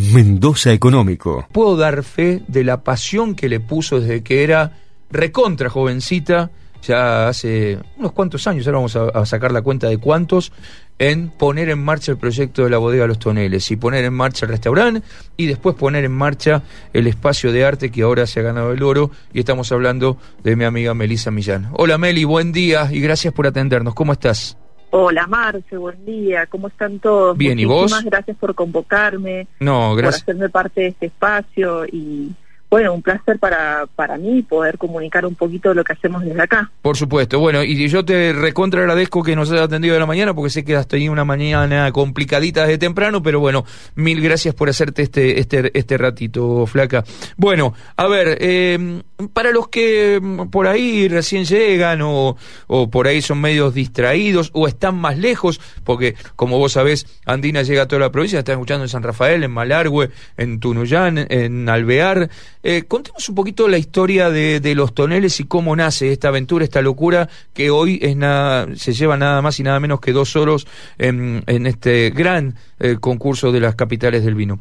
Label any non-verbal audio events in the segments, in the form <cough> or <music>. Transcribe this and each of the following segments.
Mendoza Económico. Puedo dar fe de la pasión que le puso desde que era recontra jovencita, ya hace unos cuantos años, ahora vamos a, sacar la cuenta de cuántos, en poner en marcha el proyecto de la bodega Los Toneles y poner en marcha el restaurante y después poner en marcha el espacio de arte que ahora se ha ganado el oro y estamos hablando de mi amiga Melisa Millán. Hola Meli, buen día y gracias por atendernos. ¿Cómo estás? Hola Marce, buen día, ¿cómo están todos? Bien, ¿y vos? Muchísimas gracias por convocarme, no, gracias. por hacerme parte de este espacio y bueno, un placer para, para mí poder comunicar un poquito lo que hacemos desde acá. Por supuesto, bueno, y yo te recontra agradezco que nos hayas atendido de la mañana, porque sé que has tenido una mañana complicadita desde temprano, pero bueno, mil gracias por hacerte este, este, este ratito, flaca. Bueno, a ver, eh, para los que por ahí recién llegan o, o por ahí son medios distraídos o están más lejos, porque como vos sabés, Andina llega a toda la provincia, está escuchando en San Rafael, en Malargüe, en Tunuyán, en Alvear, eh, contemos un poquito la historia de, los toneles y cómo nace esta aventura, esta locura que hoy es nada, se lleva nada más y nada menos que dos oros en, este gran eh, concurso de las capitales del vino.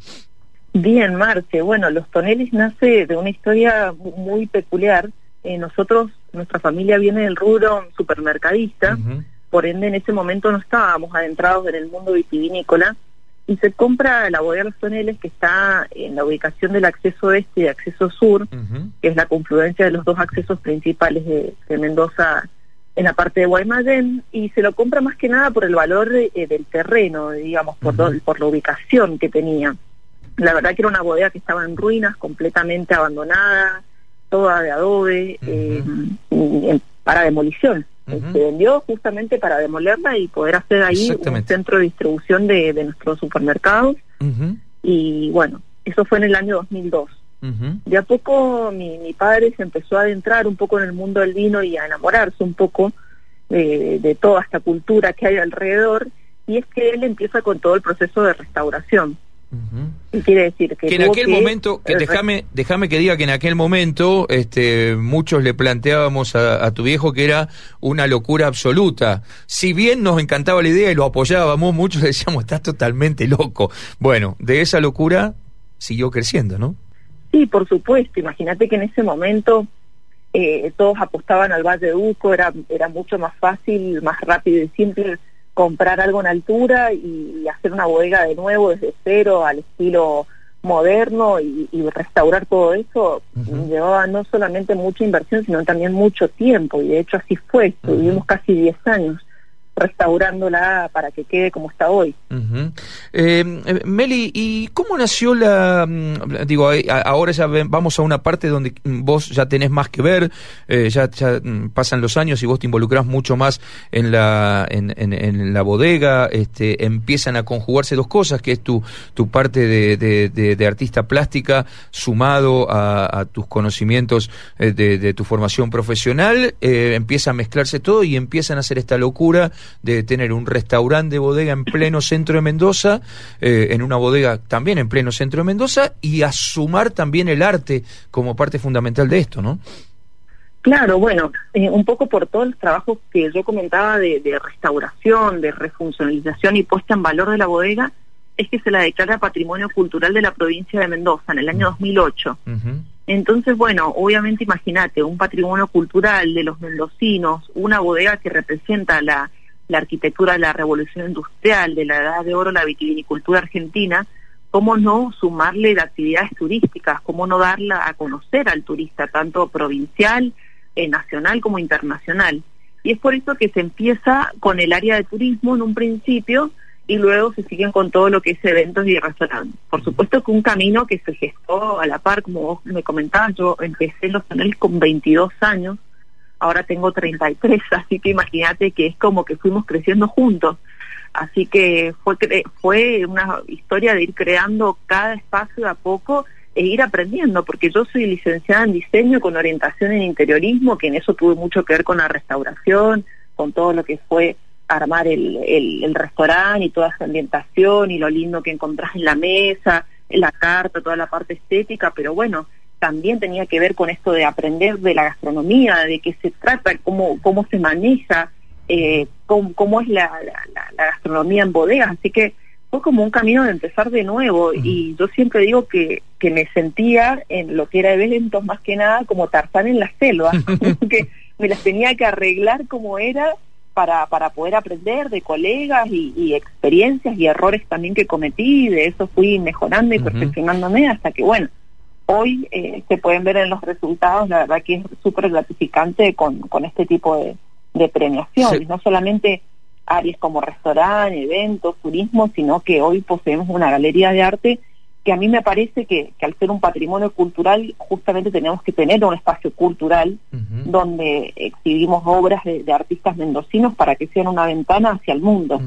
Bien, Marce. Bueno, los toneles nace de una historia muy peculiar. Eh, nosotros, nuestra familia viene del rubro supermercadista, por ende en ese momento no estábamos adentrados en el mundo vitivinícola y se compra la bodega Los Toneles que está en la ubicación del acceso este y acceso sur, que es la confluencia de los dos accesos principales de, Mendoza en la parte de Guaymallén, y se lo compra más que nada por el valor eh, del terreno, digamos, por, por la ubicación que tenía. La verdad que era una bodega que estaba en ruinas, completamente abandonada, toda de adobe, eh, para demolición. Se vendió justamente para demolerla y poder hacer ahí un centro de distribución de, nuestros supermercados. Y bueno, eso fue en el año 2002. De a poco mi, mi, padre se empezó a adentrar un poco en el mundo del vino y a enamorarse un poco de, de toda esta cultura que hay alrededor. Y es que él empieza con todo el proceso de restauración quiere decir que, en aquel momento, que déjame, déjame que diga que en aquel momento este, muchos le planteábamos a, tu viejo que era una locura absoluta. Si bien nos encantaba la idea y lo apoyábamos, muchos <laughs> decíamos, estás totalmente loco. Bueno, de esa locura siguió creciendo, ¿no? Sí, por supuesto. Imagínate que en ese momento eh, todos apostaban al Valle de Uco, era, era mucho más fácil, más rápido y simple comprar algo en altura y, hacer una bodega de nuevo desde cero al estilo moderno y, restaurar todo eso llevaba no solamente mucha inversión sino también mucho tiempo. Y de hecho así fue, estuvimos casi 10 años restaurándola para que quede como está hoy. Eh, Meli, ¿y cómo nació la... Mm, digo, ahora ya vamos a una parte donde vos ya tenés más que ver, eh, ya, mm, pasan los años y vos te involucrás mucho más en la, en, la bodega, este, empiezan a conjugarse dos cosas, que es tu, tu parte de, artista plástica sumado a, tus conocimientos eh, de, tu formación profesional, empieza a mezclarse todo y empiezan a hacer esta locura de tener un restaurante de bodega en pleno centro de Mendoza, eh, en una bodega también en pleno centro de Mendoza, y a sumar también el arte como parte fundamental de esto, ¿no? Claro, bueno, eh, un poco por todos los trabajos que yo comentaba de, restauración, de refuncionalización y puesta en valor de la bodega, es que se la declara Patrimonio Cultural de la provincia de Mendoza en el año 2008. Entonces, bueno, obviamente imagínate, un patrimonio cultural de los mendocinos, una bodega que representa la, la arquitectura de la revolución industrial, de la edad de oro, la vitivinicultura argentina, cómo no sumarle de actividades turísticas, cómo no darla a conocer al turista, tanto provincial, eh, nacional como internacional. Y es por eso que se empieza con el área de turismo en un principio y luego se siguen con todo lo que es eventos y restaurantes. Por supuesto que un camino que se gestó a la par, como vos me comentabas, yo empecé en los canales con 22 años, ahora tengo 33, <laughs> así que imagínate que es como que fuimos creciendo juntos. Así que fue, fue una historia de ir creando cada espacio a poco e ir aprendiendo, porque yo soy licenciada en diseño con orientación en interiorismo, que en eso tuve mucho que ver con la restauración, con todo lo que fue armar el, el, restaurante y toda esa ambientación y lo lindo que encontrás en la mesa, en la carta, toda la parte estética, pero bueno, también tenía que ver con esto de aprender de la gastronomía, de qué se trata, cómo, cómo se maneja, eh, cómo, es la, gastronomía en bodegas. Así que fue como un camino de empezar de nuevo y yo siempre digo que, que me sentía en lo que era eventos más que nada como Tarzán en la selva, <laughs> <laughs> que me las tenía que arreglar como era para, para poder aprender de colegas y, experiencias y errores también que cometí, de eso fui mejorando y perfeccionándome hasta que, bueno, hoy eh, se pueden ver en los resultados, la verdad que es súper gratificante con, con este tipo de, de premiaciones, no solamente áreas como restaurante, eventos, turismo, sino que hoy poseemos una galería de arte que a mí me parece que, al ser un patrimonio cultural, justamente tenemos que tener un espacio cultural donde exhibimos obras de, artistas mendocinos para que sean una ventana hacia el mundo.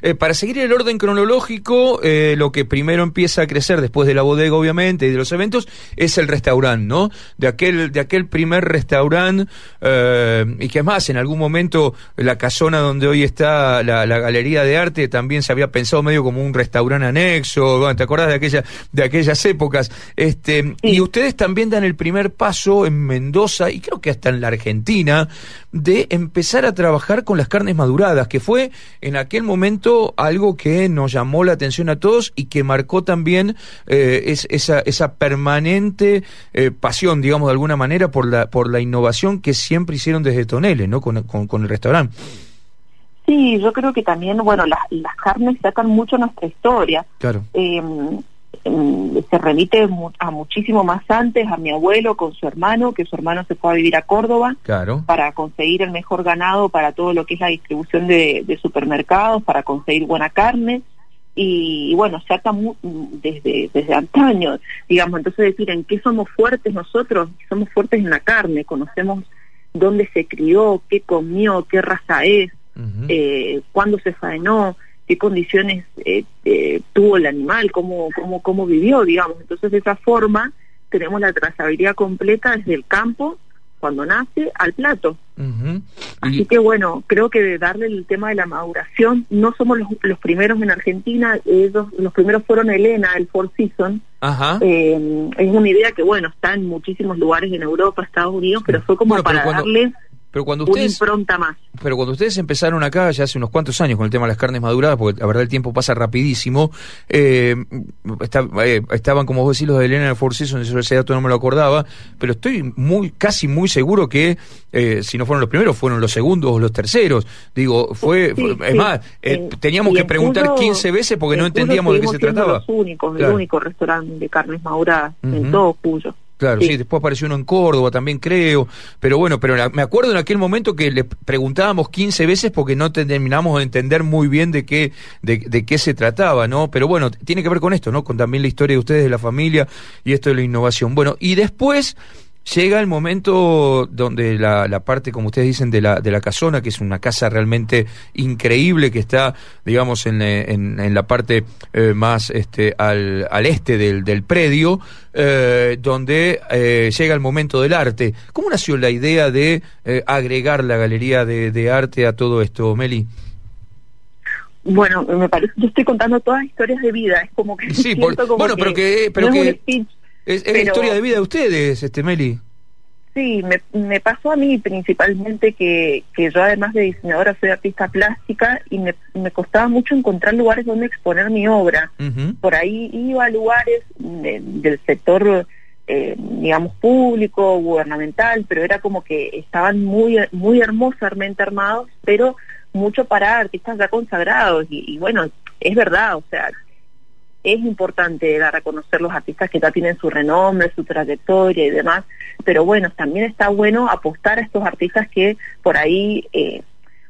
Eh, para seguir el orden cronológico, eh, lo que primero empieza a crecer después de la bodega, obviamente, y de los eventos, es el restaurante, ¿no? De aquel, de aquel primer restaurante, eh, y que además en algún momento la casona donde hoy está la, galería de arte también se había pensado medio como un restaurante anexo, ¿te acordás de aquella de aquellas épocas. Este, Y ustedes también dan el primer paso en Mendoza y creo que hasta en la Argentina de empezar a trabajar con las carnes maduradas, que fue en aquel momento algo que nos llamó la atención a todos y que marcó también eh, es, esa, esa permanente eh, pasión, digamos de alguna manera, por la, por la innovación que siempre hicieron desde Tonele, ¿no? Con, con, el restaurante. Sí, yo creo que también, bueno, las, las carnes sacan mucho nuestra historia. Claro. Eh, se remite a muchísimo más antes, a mi abuelo con su hermano, que su hermano se fue a vivir a Córdoba para conseguir el mejor ganado para todo lo que es la distribución de, supermercados, para conseguir buena carne. Y, bueno, se ata desde, desde antaño, digamos, entonces decir, ¿en qué somos fuertes nosotros? Somos fuertes en la carne, conocemos dónde se crió, qué comió, qué raza es, eh, cuándo se faenó, qué condiciones eh, eh, tuvo el animal, cómo, cómo, cómo vivió, digamos. Entonces, de esa forma, tenemos la trazabilidad completa desde el campo, cuando nace, al plato. Así que, bueno, creo que darle el tema de la maduración, no somos los, los primeros en Argentina, ellos, los primeros fueron Elena, el Four Seasons. Eh, es una idea que, bueno, está en muchísimos lugares en Europa, Estados Unidos, pero fue como para darle pero cuando ustedes, más. Pero cuando ustedes empezaron acá, ya hace unos cuantos años, con el tema de las carnes maduradas, porque la verdad el tiempo pasa rapidísimo, eh, eh, estaban, como vos decís, los de Elena en el Four Seasons, ese dato no me lo acordaba, pero estoy muy casi muy seguro que, eh, si no fueron los primeros, fueron los segundos o los terceros. Digo, fue, es más, teníamos que preguntar 15 veces porque no entendíamos de qué se trataba. Los únicos, el único restaurante de carnes maduradas en todo Cuyo. Claro, sí. después apareció uno en Córdoba también creo, pero bueno, pero me acuerdo en aquel momento que le preguntábamos 15 veces porque no terminamos de entender muy bien de qué de, de, qué se trataba, ¿no? Pero bueno, tiene que ver con esto, ¿no? Con también la historia de ustedes, de la familia y esto de la innovación. Bueno, y después llega el momento donde la, la, parte, como ustedes dicen, de la, de la casona, que es una casa realmente increíble, que está, digamos, en, en, la parte eh, más este, al, al este del, del predio, eh, donde eh, llega el momento del arte. ¿Cómo nació la idea de agregar la galería de, de, arte a todo esto, Meli? Bueno, me parece, yo estoy contando todas historias de vida, es como que... Sí, bueno, pero que... Pero que es, historia de vida de ustedes, este Meli. Sí, me, me pasó a mí principalmente que, que yo además de diseñadora soy artista plástica y me, me costaba mucho encontrar lugares donde exponer mi obra. Por ahí iba a lugares del sector, eh, digamos, público, gubernamental, pero era como que estaban muy, muy hermosamente armados, pero mucho para artistas ya consagrados. Y, y bueno, es verdad, o sea, es importante dar a conocer los artistas que ya tienen su renombre, su trayectoria y demás, pero bueno, también está bueno apostar a estos artistas que por ahí eh,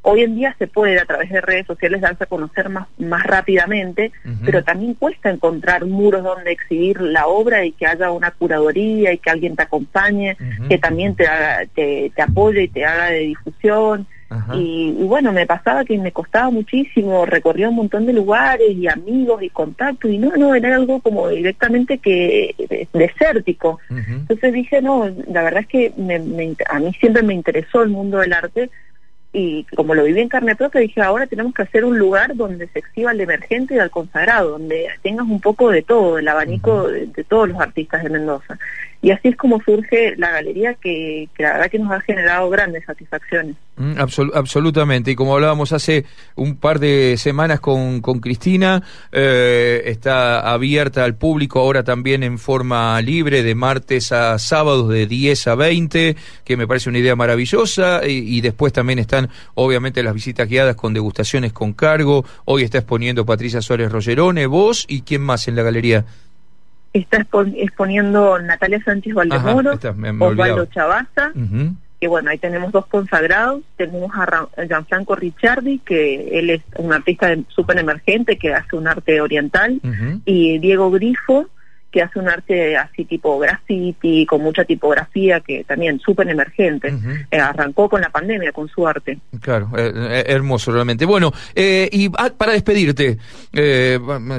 hoy en día se puede a través de redes sociales darse a conocer más, más rápidamente, pero también cuesta encontrar muros donde exhibir la obra y que haya una curaduría y que alguien te acompañe, que también te, haga, te, te apoye y te haga de difusión. Y, bueno, me pasaba que me costaba muchísimo, recorría un montón de lugares y amigos y contactos, y no, no, era algo como directamente que desértico. Entonces dije, no, la verdad es que me, a mí siempre me interesó el mundo del arte, y como lo viví en carne propia, dije, ahora tenemos que hacer un lugar donde se exhiba el emergente y el consagrado, donde tengas un poco de todo, el abanico de, todos los artistas de Mendoza. Y así es como surge la galería que, la verdad que nos ha generado grandes satisfacciones. Mm, absolutamente, y como hablábamos hace un par de semanas con, con Cristina, eh, está abierta al público ahora también en forma libre de martes a sábados de 10 a 20, que me parece una idea maravillosa, y, y después también están obviamente las visitas guiadas con degustaciones con cargo, hoy está exponiendo Patricia Suárez Rollerone, vos y quién más en la galería. Está exponiendo Natalia Sánchez Valdemoro, Osvaldo Chavaza, que bueno, ahí tenemos dos consagrados, tenemos a Gianfranco Ricciardi, que él es un artista súper emergente que hace un arte oriental, y Diego Grifo, que hace un arte así tipo graffiti, con mucha tipografía, que también súper emergente. Eh, arrancó con la pandemia, con su arte. Claro, eh, eh, hermoso realmente. Bueno, y ah, para despedirte,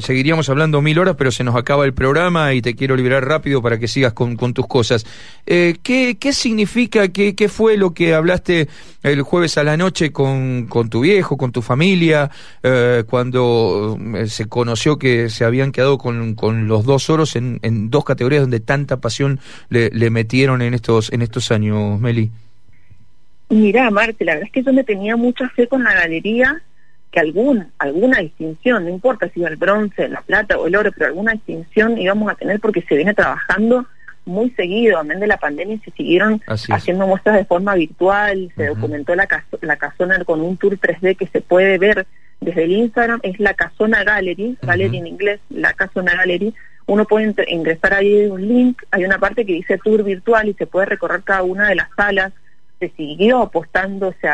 seguiríamos hablando mil horas, pero se nos acaba el programa y te quiero liberar rápido para que sigas con, tus cosas. ¿qué, ¿Qué significa, qué, qué fue lo que hablaste el jueves a la noche con, con tu viejo, con tu familia, cuando se conoció que se habían quedado con, con los dos oros en en, dos categorías donde tanta pasión le, metieron en estos, en estos años, Meli? Mira, Marte, la verdad es que yo me tenía mucha fe con la galería, que algún, alguna distinción, no importa si el bronce, la plata o el oro, pero alguna distinción íbamos a tener porque se viene trabajando muy seguido, amén de la pandemia, se siguieron haciendo muestras de forma virtual, se documentó la, la casona con un tour 3D que se puede ver desde el Instagram, es la Casona Gallery, Gallery en inglés, la Casona Gallery, uno puede ingresar ahí un link, hay una parte que dice tour virtual y se puede recorrer cada una de las salas, se siguió apostando, se,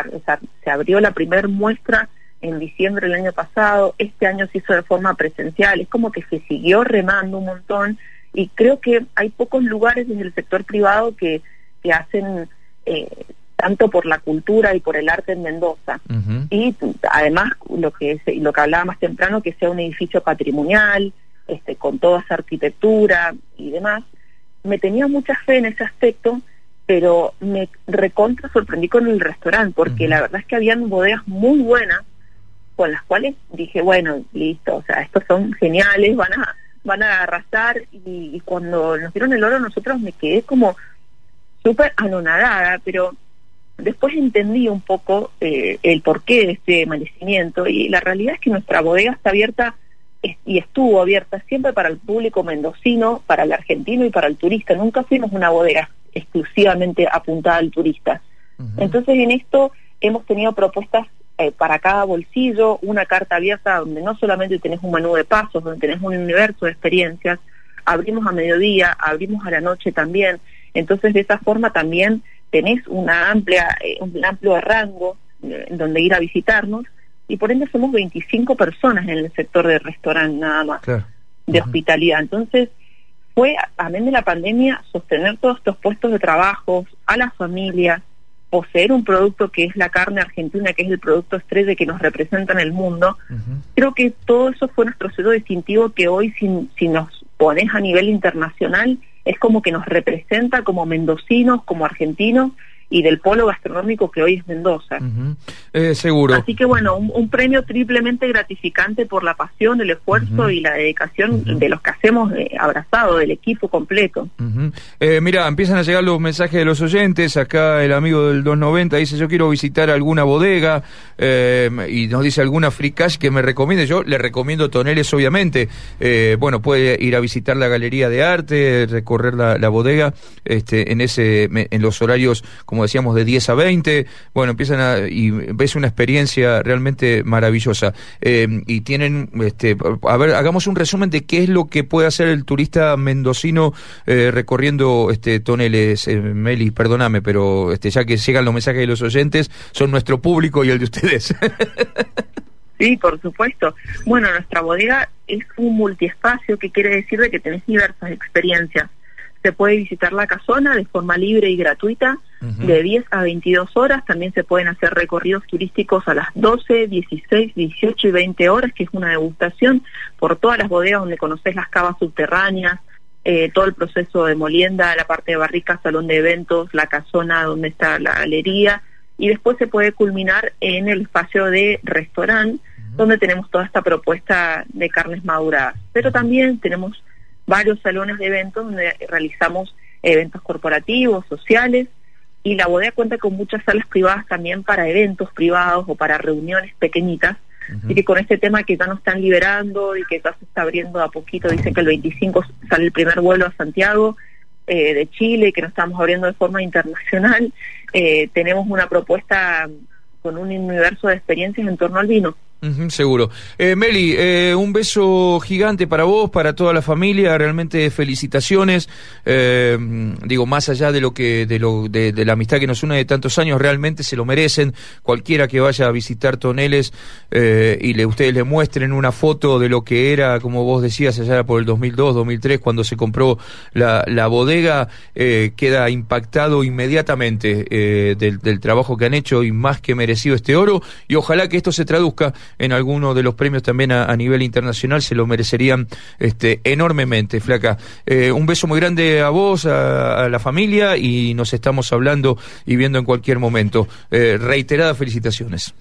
se abrió la primera muestra en diciembre del año pasado, este año se hizo de forma presencial, es como que se siguió remando un montón y creo que hay pocos lugares desde el sector privado que, que hacen eh, tanto por la cultura y por el arte en Mendoza. Y además, lo que, lo que hablaba más temprano, que sea un edificio patrimonial, este, con toda esa arquitectura y demás, me tenía mucha fe en ese aspecto, pero me recontra sorprendí con el restaurante, porque la verdad es que habían bodegas muy buenas, con las cuales dije, bueno, listo, o sea, estos son geniales, van a, van a arrasar, y, cuando nos dieron el oro nosotros me quedé como súper anonadada, pero después entendí un poco eh, el porqué de este merecimiento, y la realidad es que nuestra bodega está abierta y estuvo abierta siempre para el público mendocino, para el argentino y para el turista. Nunca fuimos una bodega exclusivamente apuntada al turista. Entonces en esto hemos tenido propuestas eh, para cada bolsillo, una carta abierta donde no solamente tenés un menú de pasos, donde tenés un universo de experiencias, abrimos a mediodía, abrimos a la noche también. Entonces de esa forma también tenés una amplia, eh, un amplio rango eh, donde ir a visitarnos y por ende somos 25 personas en el sector de restaurante nada más, de hospitalidad. Entonces, fue, amén de la pandemia, sostener todos estos puestos de trabajo a las familias, poseer un producto que es la carne argentina, que es el producto estrella que nos representa en el mundo. Creo que todo eso fue nuestro sello distintivo que hoy, si, si nos pones a nivel internacional, es como que nos representa como mendocinos, como argentinos, y del polo gastronómico que hoy es Mendoza. eh, seguro. Así que bueno, un, premio triplemente gratificante por la pasión, el esfuerzo y la dedicación de los que hacemos eh, abrazado, del equipo completo. eh, mira, empiezan a llegar los mensajes de los oyentes, acá el amigo del 290 dice yo quiero visitar alguna bodega eh, y nos dice alguna free cash que me recomiende, yo le recomiendo Toneles obviamente, eh, bueno, puede ir a visitar la galería de arte, recorrer la, la bodega este, en, ese, en los horarios como decíamos, de 10 a 20. Bueno, empiezan a, y ves una experiencia realmente maravillosa. Eh, y tienen, este, a ver, hagamos un resumen de qué es lo que puede hacer el turista mendocino eh, recorriendo este toneles. Eh, Meli, perdóname, pero este, ya que llegan los mensajes de los oyentes, son nuestro público y el de ustedes. <laughs> Sí, por supuesto. Bueno, nuestra bodega es un multiespacio que quiere decir de que tenés diversas experiencias se puede visitar la casona de forma libre y gratuita de 10 a 22 horas. También se pueden hacer recorridos turísticos a las 12, 16, 18 y 20 horas, que es una degustación por todas las bodegas donde conoces las cavas subterráneas, eh, todo el proceso de molienda, la parte de barricas, salón de eventos, la casona donde está la galería y después se puede culminar en el espacio de restaurante, donde tenemos toda esta propuesta de carnes maduradas. Pero también tenemos varios salones de eventos donde realizamos eventos corporativos, sociales, y la bodega cuenta con muchas salas privadas también para eventos privados o para reuniones pequeñitas. Y que con este tema que ya nos están liberando y que ya se está abriendo a poquito, dicen que el 25 sale el primer vuelo a Santiago eh, de Chile, que nos estamos abriendo de forma internacional, eh, tenemos una propuesta con un universo de experiencias en torno al vino seguro. Eh, Meli, eh, un beso gigante para vos, para toda la familia, realmente felicitaciones. Eh, digo, más allá de lo que, de lo, de, la amistad que nos une de tantos años, realmente se lo merecen. Cualquiera que vaya a visitar Toneles eh, y le, ustedes le muestren una foto de lo que era, como vos decías, allá por el 2002, 2003, cuando se compró la, la bodega, eh, queda impactado inmediatamente eh, del, del trabajo que han hecho y más que merecido este oro. Y ojalá que esto se traduzca en alguno de los premios también a, nivel internacional, se lo merecerían este, enormemente, Flaca. Eh, un beso muy grande a vos, a, la familia y nos estamos hablando y viendo en cualquier momento. Eh, reiteradas felicitaciones.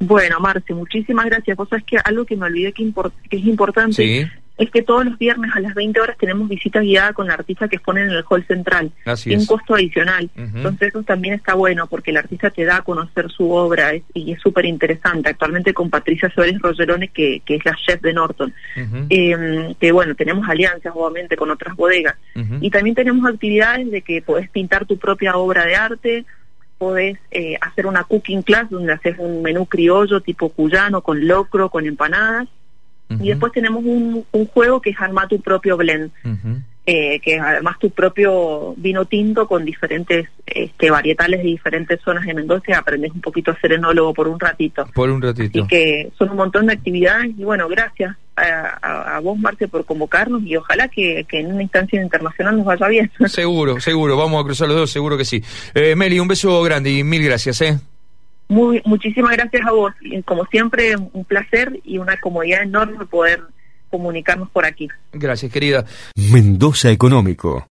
Bueno, Marce, muchísimas gracias. Vos sabés que algo que me olvidé que, que es importante es que todos los viernes a las 20 horas tenemos visita guiada con la artista que exponen en el hall central, Así un costo adicional. Entonces eso también está bueno porque el artista te da a conocer su obra y es súper interesante. Actualmente con Patricia Suárez Rogerone, que, que es la chef de Norton. Em, que bueno, tenemos alianzas obviamente con otras bodegas. Y también tenemos actividades de que podés pintar tu propia obra de arte, podés eh, hacer una cooking class donde haces un menú criollo tipo cuyano con locro, con empanadas y después tenemos un, un, juego que es armar tu propio blend, eh, que es además tu propio vino tinto con diferentes este, varietales de diferentes zonas de Mendoza. Aprendes un poquito a ser enólogo por un ratito. Por un ratito. Así que son un montón de actividades y bueno, gracias a, vos, Marte, por convocarnos y ojalá que, en una instancia internacional nos vaya bien. Seguro, seguro. Vamos a cruzar los dos, seguro que sí. Eh, Meli, un beso grande y mil gracias. ¿eh? Muy, muchísimas gracias a vos. Y como siempre, un placer y una comodidad enorme poder comunicarnos por aquí. Gracias, querida. Mendoza Económico.